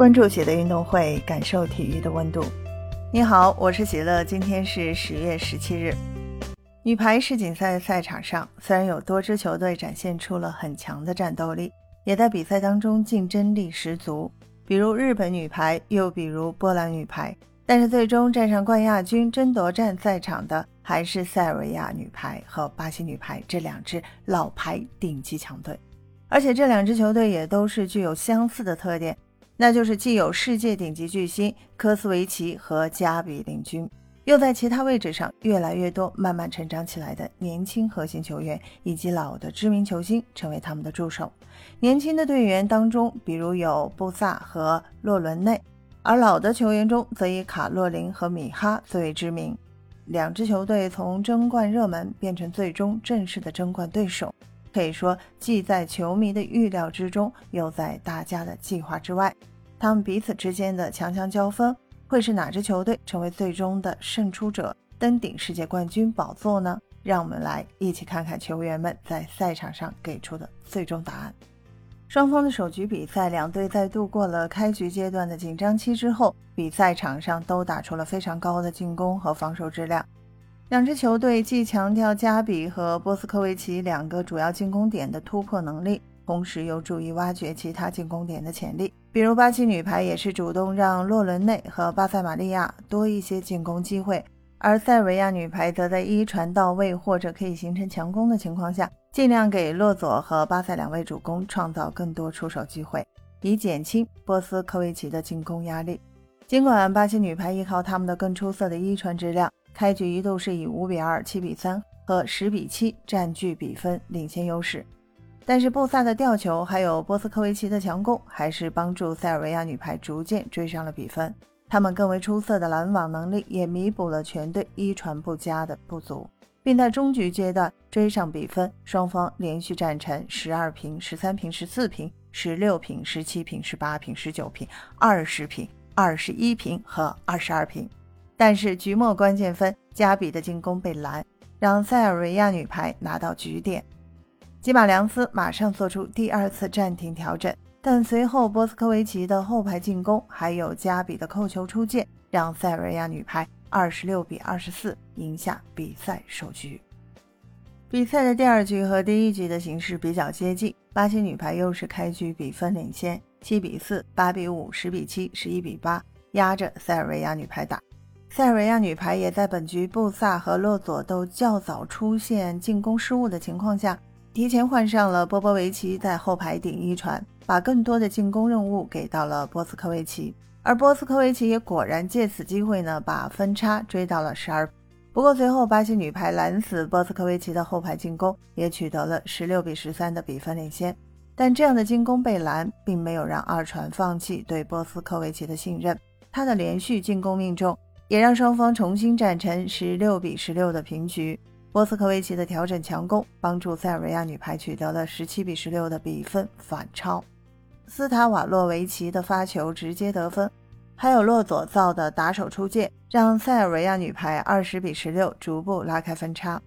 关注喜乐运动会，感受体育的温度。你好，我是喜乐。今天是十月十七日，女排世锦赛赛场上，虽然有多支球队展现出了很强的战斗力，也在比赛当中竞争力十足，比如日本女排，又比如波兰女排，但是最终站上冠亚军争夺战赛场的，还是塞尔维亚女排和巴西女排这两支老牌顶级强队，而且这两支球队也都是具有相似的特点。那就是既有世界顶级巨星科斯维奇和加比领军，又在其他位置上越来越多慢慢成长起来的年轻核心球员，以及老的知名球星成为他们的助手。年轻的队员当中，比如有布萨和洛伦内，而老的球员中则以卡洛琳和米哈最为知名。两支球队从争冠热门变成最终正式的争冠对手，可以说既在球迷的预料之中，又在大家的计划之外。他们彼此之间的强强交锋，会是哪支球队成为最终的胜出者，登顶世界冠军宝座呢？让我们来一起看看球员们在赛场上给出的最终答案。双方的首局比赛，两队在度过了开局阶段的紧张期之后，比赛场上都打出了非常高的进攻和防守质量。两支球队既强调加比和波斯科维奇两个主要进攻点的突破能力。同时又注意挖掘其他进攻点的潜力，比如巴西女排也是主动让洛伦内和巴塞玛利亚多一些进攻机会，而塞尔维亚女排则在一传到位或者可以形成强攻的情况下，尽量给洛佐和巴塞两位主攻创造更多出手机会，以减轻波斯科维奇的进攻压力。尽管巴西女排依靠他们的更出色的一传质量，开局一度是以五比二、七比三和十比七占据比分领先优势。但是布萨的吊球，还有波斯科维奇的强攻，还是帮助塞尔维亚女排逐渐追上了比分。他们更为出色的拦网能力，也弥补了全队一传不佳的不足，并在中局阶段追上比分。双方连续战成十二平、十三平、十四平、十六平、十七平、十八平、十九平、二十平、二十一平和二十二平。但是局末关键分，加比的进攻被拦，让塞尔维亚女排拿到局点。吉马良斯马上做出第二次暂停调整，但随后波斯科维奇的后排进攻，还有加比的扣球出界，让塞尔维亚女排二十六比二十四赢下比赛首局。比赛的第二局和第一局的形势比较接近，巴西女排又是开局比分领先，七比四、八比五、十比七、十一比八，压着塞尔维亚女排打。塞尔维亚女排也在本局布萨和洛佐都较早出现进攻失误的情况下。提前换上了波波维奇在后排顶一传，把更多的进攻任务给到了波斯科维奇，而波斯科维奇也果然借此机会呢，把分差追到了十二。不过随后巴西女排拦死波斯科维奇的后排进攻，也取得了十六比十三的比分领先。但这样的进攻被拦，并没有让二传放弃对波斯科维奇的信任，他的连续进攻命中，也让双方重新战成十六比十六的平局。波斯科维奇的调整强攻，帮助塞尔维亚女排取得了十七比十六的比分反超。斯塔瓦洛维奇的发球直接得分，还有洛佐造的打手出界，让塞尔维亚女排二十比十六逐步拉开分差。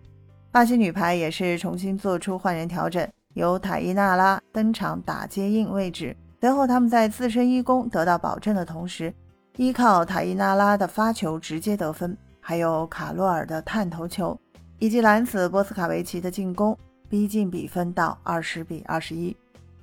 巴西女排也是重新做出换人调整，由塔伊纳拉登场打接应位置。随后他们在自身一攻得到保证的同时，依靠塔伊纳拉的发球直接得分，还有卡洛尔的探头球。以及拦死波斯卡维奇的进攻，逼近比分到二十比二十一。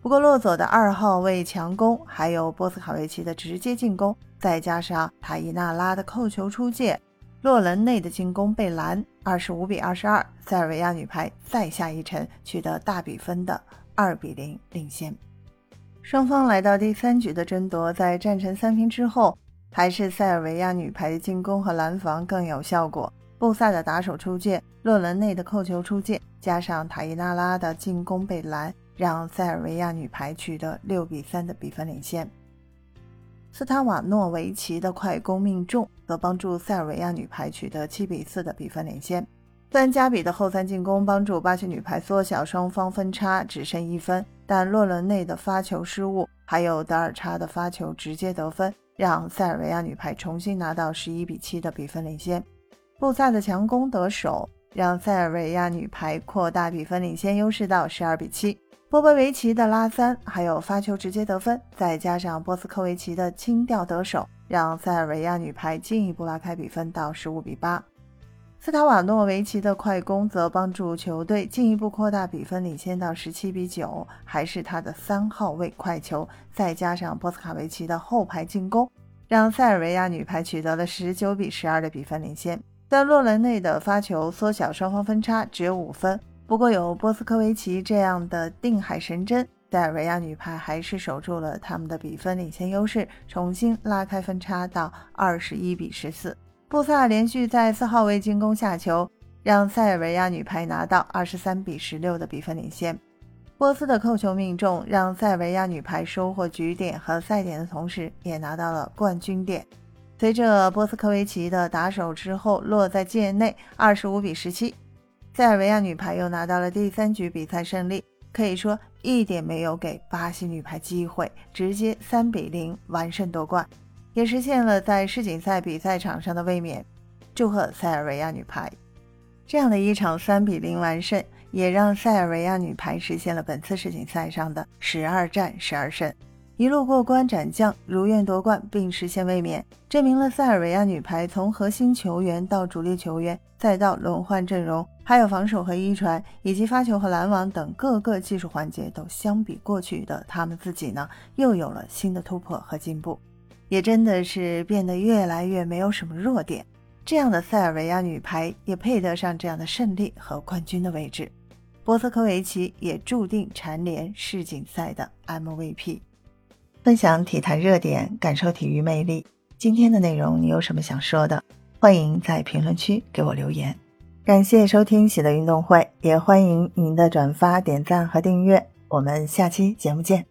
不过洛佐的二号位强攻，还有波斯卡维奇的直接进攻，再加上塔伊纳拉的扣球出界，洛伦内的进攻被拦，二十五比二十二，塞尔维亚女排再下一城，取得大比分的二比零领先。双方来到第三局的争夺，在战成三平之后，还是塞尔维亚女排的进攻和拦防更有效果。布萨的打手出界，洛伦内的扣球出界，加上塔伊纳拉的进攻被拦，让塞尔维亚女排取得六比三的比分领先。斯塔瓦诺维奇的快攻命中，则帮助塞尔维亚女排取得七比四的比分领先。虽然加比的后三进攻帮助巴西女排缩小双方分差，只剩一分，但洛伦内的发球失误，还有德尔查的发球直接得分，让塞尔维亚女排重新拿到十一比七的比分领先。布萨的强攻得手，让塞尔维亚女排扩大比分领先优势到十二比七。波波维奇的拉三，还有发球直接得分，再加上波斯科维奇的轻吊得手，让塞尔维亚女排进一步拉开比分到十五比八。斯塔瓦诺维奇的快攻则帮助球队进一步扩大比分，领先到十七比九。还是他的三号位快球，再加上波斯卡维奇的后排进攻，让塞尔维亚女排取得了十九比十二的比分领先。但洛伦内的发球缩小双方分差，只有五分。不过有波斯科维奇这样的定海神针，塞尔维亚女排还是守住了他们的比分领先优势，重新拉开分差到二十一比十四。布萨连续在四号位进攻下球，让塞尔维亚女排拿到二十三比十六的比分领先。波斯的扣球命中，让塞尔维亚女排收获局点和赛点的同时，也拿到了冠军点。随着波斯科维奇的打手之后落在界内，二十五比十七。塞尔维亚女排又拿到了第三局比赛胜利，可以说一点没有给巴西女排机会，直接三比零完胜夺冠，也实现了在世锦赛比赛场上的卫冕。祝贺塞尔维亚女排！这样的一场三比零完胜，也让塞尔维亚女排实现了本次世锦赛上的十二战十二胜。一路过关斩将，如愿夺冠并实现卫冕，证明了塞尔维亚女排从核心球员到主力球员，再到轮换阵容，还有防守和一传，以及发球和拦网等各个技术环节，都相比过去的他们自己呢，又有了新的突破和进步，也真的是变得越来越没有什么弱点。这样的塞尔维亚女排也配得上这样的胜利和冠军的位置。波斯科维奇也注定蝉联世锦赛的 MVP。分享体坛热点，感受体育魅力。今天的内容你有什么想说的？欢迎在评论区给我留言。感谢收听喜乐运动会，也欢迎您的转发、点赞和订阅。我们下期节目见。